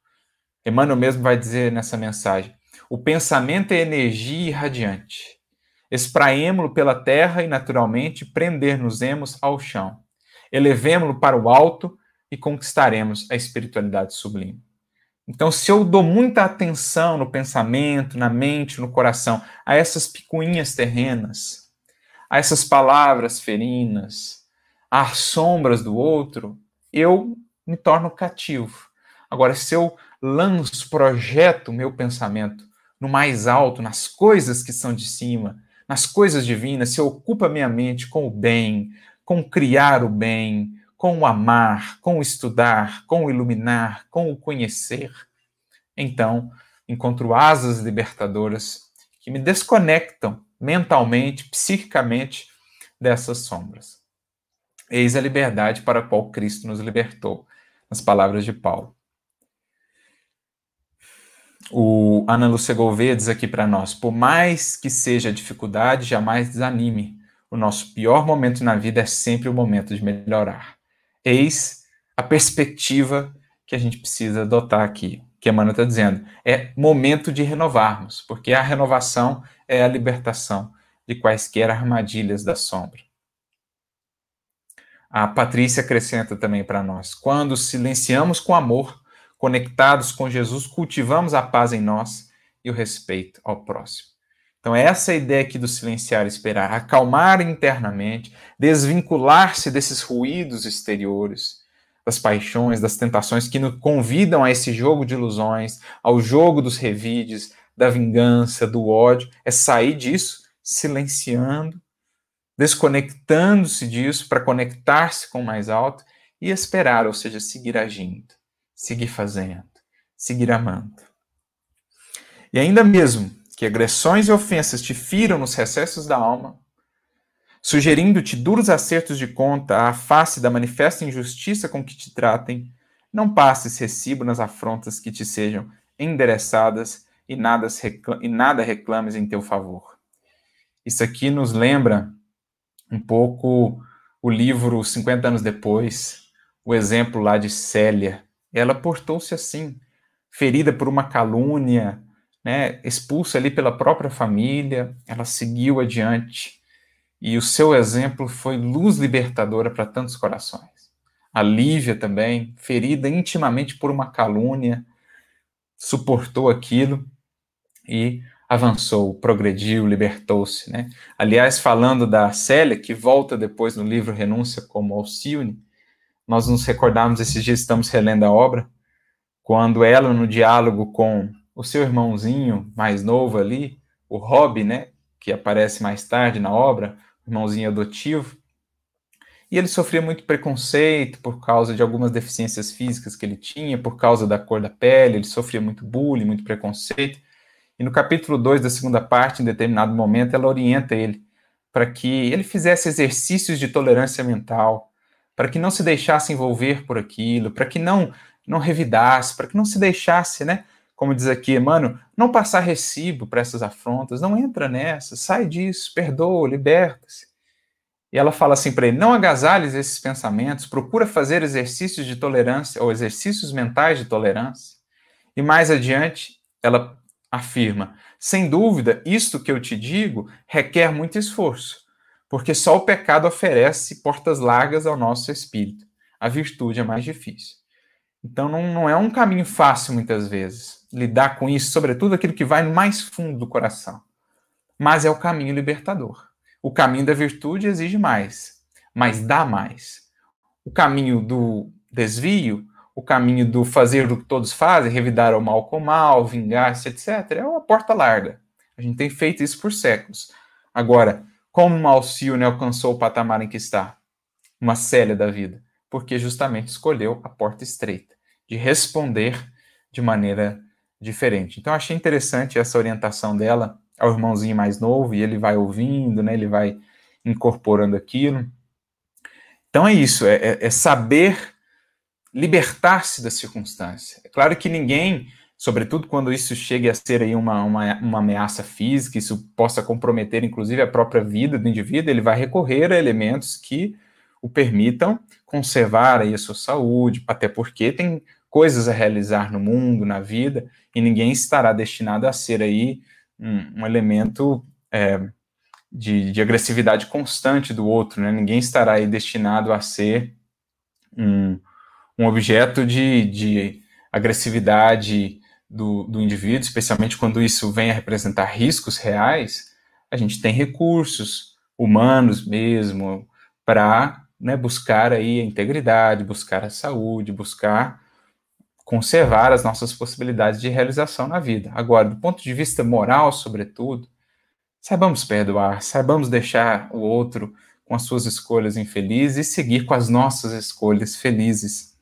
[SPEAKER 1] Emmanuel mesmo vai dizer nessa mensagem: o pensamento é energia irradiante. Espraemo-lo pela terra e, naturalmente, prender-nos-emos ao chão. Elevemo-lo para o alto e conquistaremos a espiritualidade sublime. Então, se eu dou muita atenção no pensamento, na mente, no coração, a essas picuinhas terrenas, a essas palavras ferinas, às sombras do outro, eu me torno cativo. Agora, se eu lanço, projeto meu pensamento no mais alto, nas coisas que são de cima, nas coisas divinas, se eu ocupo a minha mente com o bem, com criar o bem, com o amar, com o estudar, com o iluminar, com o conhecer, então encontro asas libertadoras que me desconectam mentalmente, psiquicamente dessas sombras. Eis a liberdade para a qual Cristo nos libertou, nas palavras de Paulo. O Ana Lúcia Gouveia diz aqui para nós: por mais que seja dificuldade, jamais desanime. O nosso pior momento na vida é sempre o momento de melhorar. Eis a perspectiva que a gente precisa adotar aqui, que Emmanuel está dizendo. É momento de renovarmos, porque a renovação é a libertação de quaisquer armadilhas da sombra. A Patrícia acrescenta também para nós: quando silenciamos com amor, conectados com Jesus, cultivamos a paz em nós e o respeito ao próximo. Então, essa é a ideia aqui do silenciar e esperar, acalmar internamente, desvincular-se desses ruídos exteriores, das paixões, das tentações que nos convidam a esse jogo de ilusões, ao jogo dos revides, da vingança, do ódio, é sair disso silenciando, desconectando-se disso para conectar-se com o mais alto e esperar, ou seja, seguir agindo, seguir fazendo, seguir amando. E ainda mesmo que agressões e ofensas te firam nos recessos da alma, sugerindo-te duros acertos de conta à face da manifesta injustiça com que te tratem, não passes recibo nas afrontas que te sejam endereçadas e nada, e nada reclames em teu favor. Isso aqui nos lembra um pouco o livro 50 anos depois, o exemplo lá de Célia. Ela portou-se assim, ferida por uma calúnia, né, expulsa ali pela própria família, ela seguiu adiante. E o seu exemplo foi luz libertadora para tantos corações. A Lívia também, ferida intimamente por uma calúnia, suportou aquilo e avançou, progrediu, libertou-se. Né? Aliás, falando da Célia, que volta depois no livro Renúncia como Alcione, nós nos recordamos, esses dias estamos relendo a obra, quando ela, no diálogo com o seu irmãozinho mais novo ali, o Rob, né, que aparece mais tarde na obra, irmãozinho adotivo, e ele sofria muito preconceito por causa de algumas deficiências físicas que ele tinha, por causa da cor da pele, ele sofria muito bullying, muito preconceito. E no capítulo 2 da segunda parte, em determinado momento, ela orienta ele para que ele fizesse exercícios de tolerância mental, para que não se deixasse envolver por aquilo, para que não não revidasse, para que não se deixasse, né, como diz aqui, mano, não passar recibo para essas afrontas, não entra nessa, sai disso, perdoa, liberta-se. E ela fala assim para ele: não agasalhes esses pensamentos, procura fazer exercícios de tolerância ou exercícios mentais de tolerância. E mais adiante, ela afirma: sem dúvida, isto que eu te digo requer muito esforço, porque só o pecado oferece portas largas ao nosso espírito. A virtude é mais difícil. Então não, não é um caminho fácil muitas vezes lidar com isso, sobretudo aquilo que vai mais fundo do coração. Mas é o caminho libertador. O caminho da virtude exige mais, mas dá mais. O caminho do desvio, o caminho do fazer o que todos fazem, revidar o mal com o mal, vingar-se, etc., é uma porta larga. A gente tem feito isso por séculos. Agora, como uma Alcione alcançou o patamar em que está? Uma célia da vida. Porque justamente escolheu a porta estreita de responder de maneira diferente. Então, achei interessante essa orientação dela ao irmãozinho mais novo, e ele vai ouvindo, né, ele vai incorporando aquilo. Então, é isso, é, é, é saber libertar-se da circunstância. É claro que ninguém, sobretudo quando isso chegue a ser aí uma, uma, uma ameaça física, isso possa comprometer inclusive a própria vida do indivíduo, ele vai recorrer a elementos que o permitam conservar aí a sua saúde, até porque tem coisas a realizar no mundo, na vida, e ninguém estará destinado a ser aí um, um elemento é, de, de, agressividade constante do outro, né? Ninguém estará aí destinado a ser um, um objeto de, de agressividade do, do indivíduo, especialmente quando isso vem a representar riscos reais. A gente tem recursos humanos mesmo para né, buscar aí a integridade, buscar a saúde, buscar conservar as nossas possibilidades de realização na vida. Agora, do ponto de vista moral, sobretudo, saibamos perdoar, saibamos deixar o outro com as suas escolhas infelizes e seguir com as nossas escolhas felizes.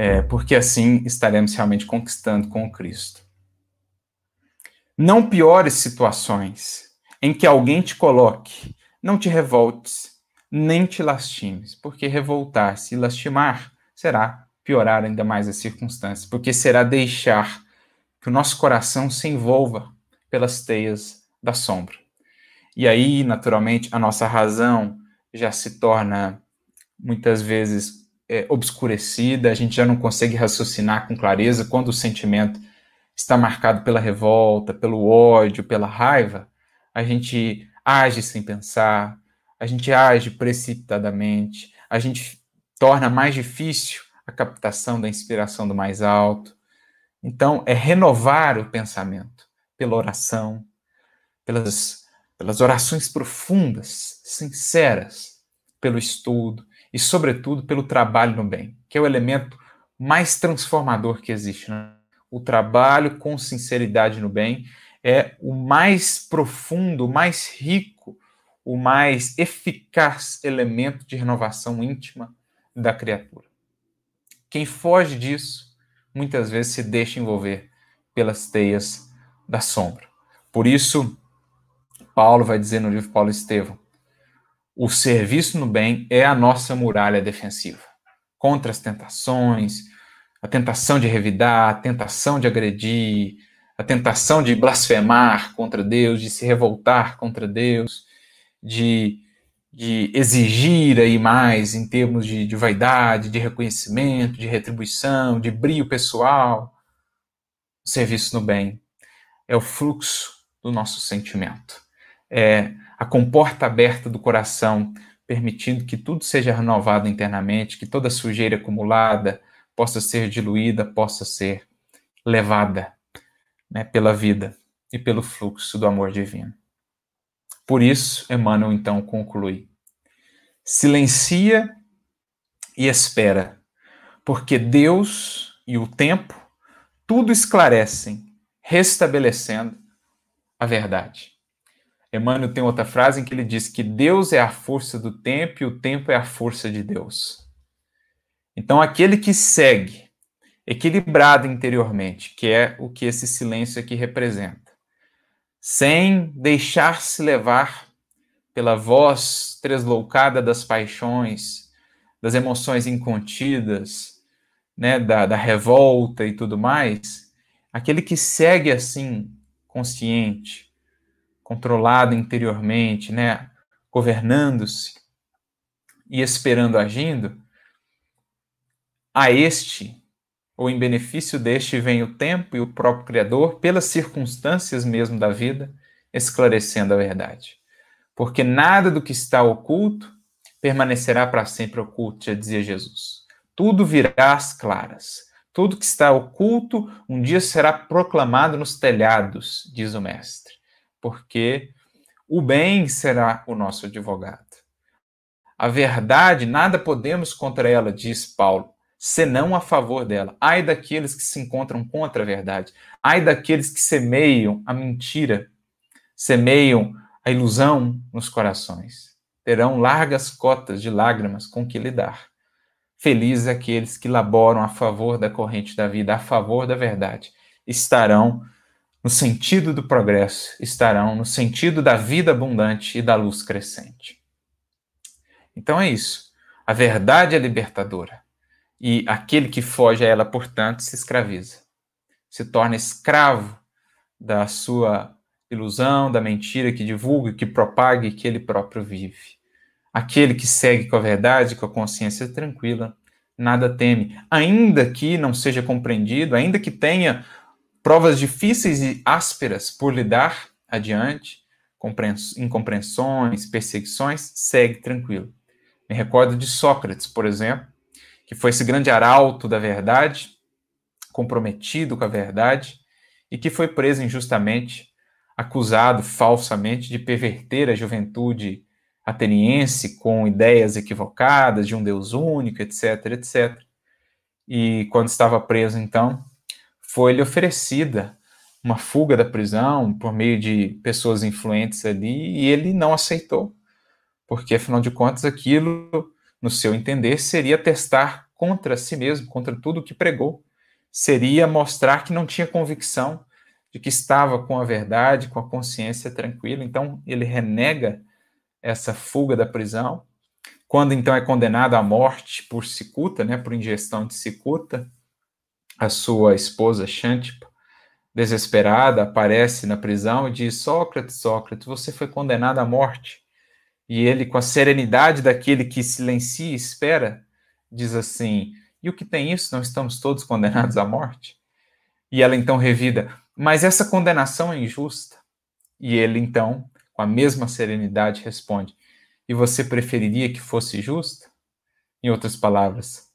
[SPEAKER 1] É, porque assim estaremos realmente conquistando com Cristo. Não piores situações em que alguém te coloque, não te revoltes, nem te lastimes, porque revoltar-se e lastimar será piorar ainda mais as circunstâncias, porque será deixar que o nosso coração se envolva pelas teias da sombra. E aí, naturalmente, a nossa razão já se torna muitas vezes é, obscurecida, a gente já não consegue raciocinar com clareza quando o sentimento está marcado pela revolta, pelo ódio, pela raiva, a gente age sem pensar, a gente age precipitadamente, a gente torna mais difícil a captação da inspiração do mais alto. Então, é renovar o pensamento pela oração, pelas, pelas orações profundas, sinceras, pelo estudo e, sobretudo, pelo trabalho no bem, que é o elemento mais transformador que existe. Né? O trabalho com sinceridade no bem é o mais profundo, o mais rico, o mais eficaz elemento de renovação íntima da criatura. Quem foge disso, muitas vezes se deixa envolver pelas teias da sombra. Por isso, Paulo vai dizer no livro Paulo Estevão: o serviço no bem é a nossa muralha defensiva contra as tentações, a tentação de revidar, a tentação de agredir, a tentação de blasfemar contra Deus, de se revoltar contra Deus, de, de exigir aí mais em termos de, de vaidade, de reconhecimento, de retribuição, de brio pessoal. O serviço no bem é o fluxo do nosso sentimento. É a comporta aberta do coração, permitindo que tudo seja renovado internamente, que toda sujeira acumulada possa ser diluída, possa ser levada né, pela vida e pelo fluxo do amor divino. Por isso, Emmanuel então conclui: silencia e espera, porque Deus e o tempo tudo esclarecem, restabelecendo a verdade. Emmanuel tem outra frase em que ele diz que Deus é a força do tempo e o tempo é a força de Deus. Então, aquele que segue, equilibrado interiormente, que é o que esse silêncio aqui representa, sem deixar-se levar pela voz tresloucada das paixões, das emoções incontidas, né, da, da revolta e tudo mais, aquele que segue assim, consciente, controlado interiormente, né, governando-se e esperando agindo, a este, ou em benefício deste, vem o tempo e o próprio Criador, pelas circunstâncias mesmo da vida, esclarecendo a verdade. Porque nada do que está oculto permanecerá para sempre oculto, já dizia Jesus. Tudo virá às claras. Tudo que está oculto um dia será proclamado nos telhados, diz o Mestre porque o bem será o nosso advogado. A verdade, nada podemos contra ela, diz Paulo, senão a favor dela. Ai daqueles que se encontram contra a verdade. Ai daqueles que semeiam a mentira, semeiam a ilusão nos corações. Terão largas cotas de lágrimas com que lidar. Felizes aqueles que laboram a favor da corrente da vida, a favor da verdade. Estarão no sentido do progresso, estarão no sentido da vida abundante e da luz crescente. Então é isso. A verdade é libertadora. E aquele que foge a ela, portanto, se escraviza. Se torna escravo da sua ilusão, da mentira que divulga, que propaga e que ele próprio vive. Aquele que segue com a verdade, com a consciência tranquila, nada teme, ainda que não seja compreendido, ainda que tenha provas difíceis e ásperas por lidar adiante, incompreensões, perseguições, segue tranquilo. Me recordo de Sócrates, por exemplo, que foi esse grande arauto da verdade, comprometido com a verdade, e que foi preso injustamente, acusado falsamente de perverter a juventude ateniense com ideias equivocadas de um Deus único, etc, etc. E quando estava preso, então, foi-lhe oferecida uma fuga da prisão por meio de pessoas influentes ali e ele não aceitou, porque afinal de contas aquilo, no seu entender, seria testar contra si mesmo, contra tudo o que pregou, seria mostrar que não tinha convicção de que estava com a verdade, com a consciência tranquila. Então ele renega essa fuga da prisão. Quando então é condenado à morte por cicuta, né, por ingestão de cicuta, a sua esposa Xantipa desesperada, aparece na prisão e diz: Sócrates, Sócrates, você foi condenado à morte. E ele, com a serenidade daquele que silencia e espera, diz assim: E o que tem isso? Não estamos todos condenados à morte? E ela então revida: Mas essa condenação é injusta. E ele então, com a mesma serenidade, responde: E você preferiria que fosse justa? Em outras palavras,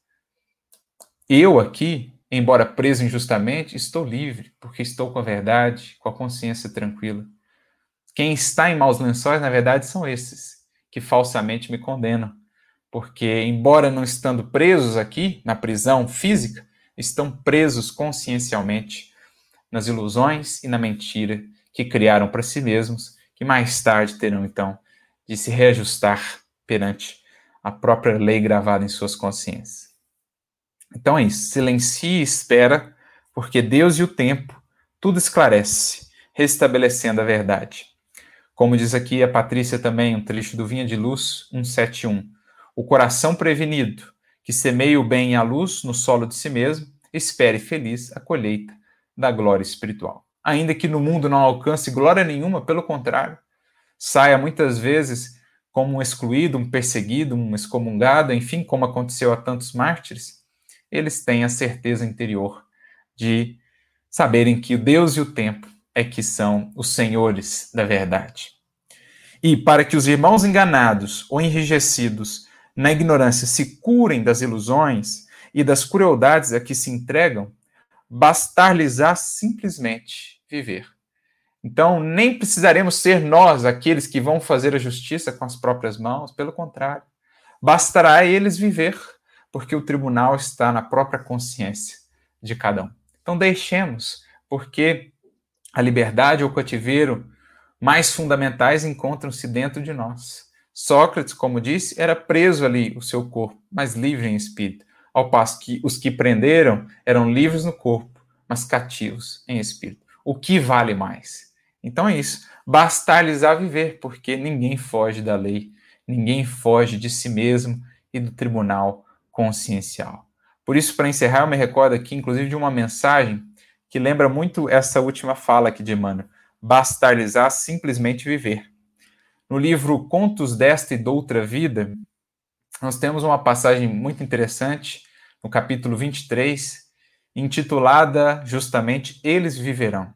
[SPEAKER 1] eu aqui, embora preso injustamente, estou livre, porque estou com a verdade, com a consciência tranquila. Quem está em maus lençóis, na verdade, são esses que falsamente me condenam. Porque, embora não estando presos aqui, na prisão física, estão presos consciencialmente nas ilusões e na mentira que criaram para si mesmos, que mais tarde terão, então, de se reajustar perante a própria lei gravada em suas consciências. Então é isso. Silencie e espera, porque Deus e o tempo tudo esclarece, restabelecendo a verdade. Como diz aqui a Patrícia também, um trecho do Vinha de Luz 171. O coração prevenido, que semeia o bem e a luz no solo de si mesmo, espere feliz a colheita da glória espiritual. Ainda que no mundo não alcance glória nenhuma, pelo contrário, saia muitas vezes como um excluído, um perseguido, um excomungado, enfim, como aconteceu a tantos mártires, eles têm a certeza interior de saberem que o Deus e o tempo é que são os senhores da verdade. E para que os irmãos enganados ou enrijecidos na ignorância se curem das ilusões e das crueldades a que se entregam, bastar-lhes-á simplesmente viver. Então, nem precisaremos ser nós aqueles que vão fazer a justiça com as próprias mãos, pelo contrário, bastará a eles viver, porque o tribunal está na própria consciência de cada um. Então, deixemos, porque a liberdade ou o cativeiro mais fundamentais encontram-se dentro de nós. Sócrates, como disse, era preso ali, o seu corpo, mas livre em espírito, ao passo que os que prenderam eram livres no corpo, mas cativos em espírito. O que vale mais? Então é isso. Bastar-lhes a viver, porque ninguém foge da lei, ninguém foge de si mesmo e do tribunal consciencial. Por isso, para encerrar, eu me recordo aqui, inclusive, de uma mensagem que lembra muito essa última fala aqui de Emmanuel. Bastar-lhes-á simplesmente viver. No livro Contos desta e doutra vida, nós temos uma passagem muito interessante, no capítulo 23, intitulada justamente Eles Viverão.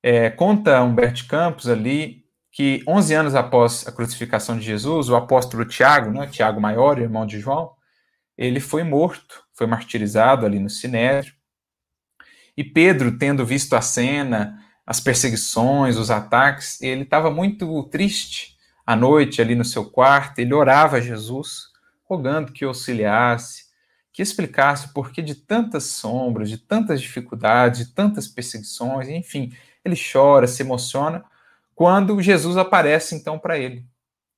[SPEAKER 1] É, conta Humberto Campos ali que 11 anos após a crucificação de Jesus, o apóstolo Tiago, né, Tiago Maior, irmão de João, ele foi morto, foi martirizado ali no Sinédrio, e Pedro, tendo visto a cena, as perseguições, os ataques, ele estava muito triste. À noite, ali no seu quarto, ele orava a Jesus, rogando que auxiliasse, que explicasse o porquê de tantas sombras, de tantas dificuldades, de tantas perseguições, enfim, ele chora, se emociona, quando Jesus aparece então para ele.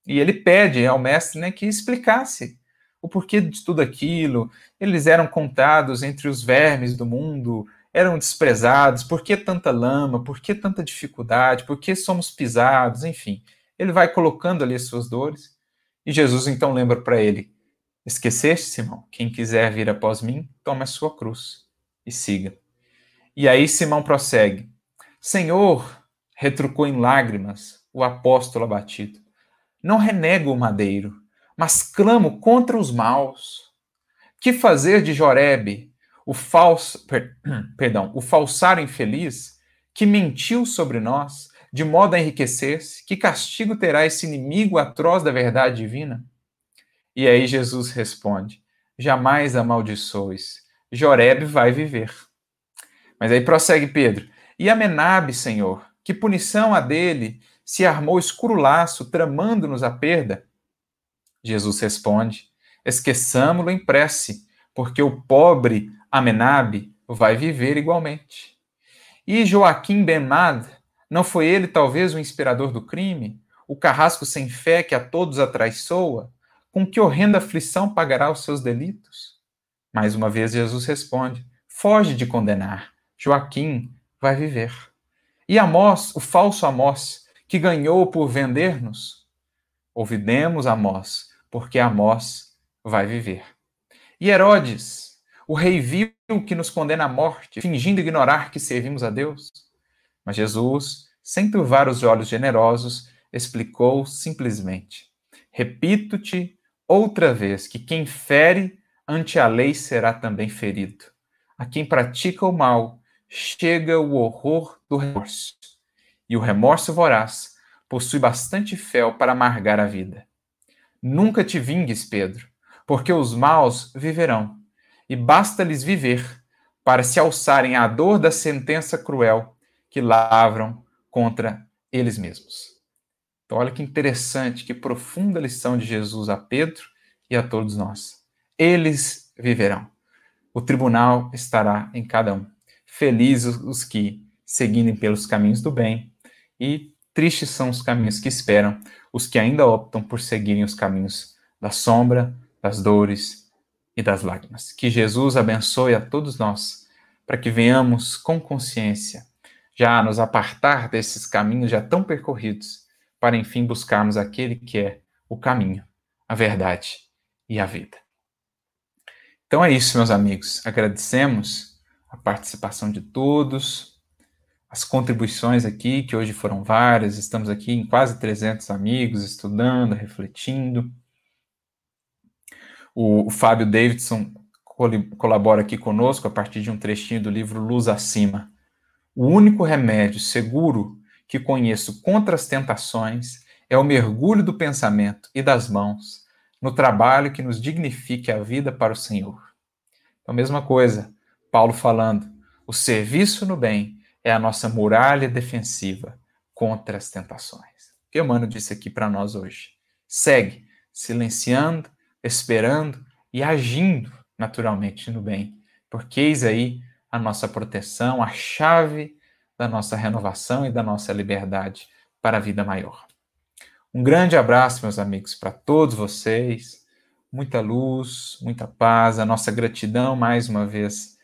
[SPEAKER 1] E ele pede ao mestre né, que explicasse o porquê de tudo aquilo. Eles eram contados entre os vermes do mundo, eram desprezados, por que tanta lama, por que tanta dificuldade, por que somos pisados, enfim. Ele vai colocando ali as suas dores, e Jesus então lembra para ele: Esqueceste, Simão? Quem quiser vir após mim, tome a sua cruz e siga. E aí Simão prossegue: Senhor, retrucou em lágrimas o apóstolo abatido, não renego o madeiro, mas clamo contra os maus. Que fazer de Jorebe, o falso, per, perdão, o falsário infeliz que mentiu sobre nós, de modo a enriquecer-se, que castigo terá esse inimigo atroz da verdade divina? E aí Jesus responde: Jamais amaldiçoes, Jorebe vai viver. Mas aí prossegue Pedro: E Amenabe, Senhor, que punição a dele se armou escuro laço, tramando-nos a perda? Jesus responde: Esqueçamo-lo em prece, porque o pobre Amenabe vai viver igualmente. E Joaquim Benmad, não foi ele talvez o inspirador do crime? O carrasco sem fé que a todos atraiçoa? Com que horrenda aflição pagará os seus delitos? Mais uma vez Jesus responde: Foge de condenar. Joaquim vai viver. E Amós, o falso Amós, que ganhou por vender-nos? Ouvidemos Amós, porque Amós vai viver. E Herodes, o rei vil que nos condena à morte, fingindo ignorar que servimos a Deus? Mas Jesus, sem turvar os olhos generosos, explicou simplesmente: Repito-te outra vez que quem fere ante a lei será também ferido. A quem pratica o mal chega o horror do remorso. E o remorso voraz possui bastante fel para amargar a vida. Nunca te vingues, Pedro, porque os maus viverão, e basta-lhes viver para se alçarem à dor da sentença cruel que lavram contra eles mesmos. Então, olha que interessante, que profunda lição de Jesus a Pedro e a todos nós. Eles viverão. O tribunal estará em cada um. Felizes os que seguirem pelos caminhos do bem, e tristes são os caminhos que esperam os que ainda optam por seguirem os caminhos da sombra, das dores e das lágrimas. Que Jesus abençoe a todos nós, para que venhamos com consciência já nos apartar desses caminhos já tão percorridos para enfim buscarmos aquele que é o caminho, a verdade e a vida. Então é isso, meus amigos. Agradecemos a participação de todos, as contribuições aqui, que hoje foram várias. Estamos aqui em quase 300 amigos, estudando, refletindo. O, o Fábio Davidson colabora aqui conosco a partir de um trechinho do livro Luz Acima. O único remédio seguro que conheço contra as tentações é o mergulho do pensamento e das mãos no trabalho que nos dignifique a vida para o Senhor. Então, mesma coisa, Paulo falando, o serviço no bem é a nossa muralha defensiva contra as tentações. O que Emmanuel disse aqui para nós hoje. Segue silenciando, esperando e agindo naturalmente no bem, porque eis aí a nossa proteção, a chave da nossa renovação e da nossa liberdade para a vida maior. Um grande abraço, meus amigos, para todos vocês. Muita luz, muita paz, a nossa gratidão mais uma vez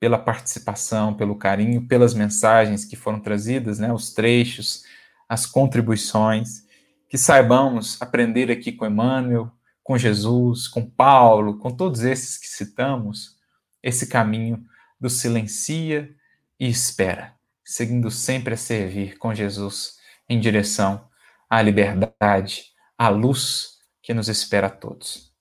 [SPEAKER 1] pela participação, pelo carinho, pelas mensagens que foram trazidas, né, os trechos, as contribuições, que saibamos aprender aqui com Emmanuel, com Jesus, com Paulo, com todos esses que citamos, esse caminho do silencia e espera seguindo sempre a servir com Jesus em direção à liberdade, à luz que nos espera a todos.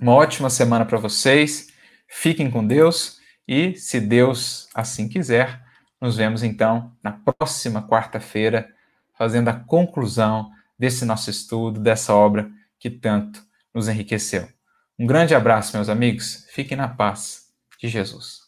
[SPEAKER 1] Uma ótima semana para vocês, fiquem com Deus e, se Deus assim quiser, nos vemos então na próxima quarta-feira, fazendo a conclusão desse nosso estudo, dessa obra que tanto nos enriqueceu. Um grande abraço, meus amigos, fiquem na paz de Jesus.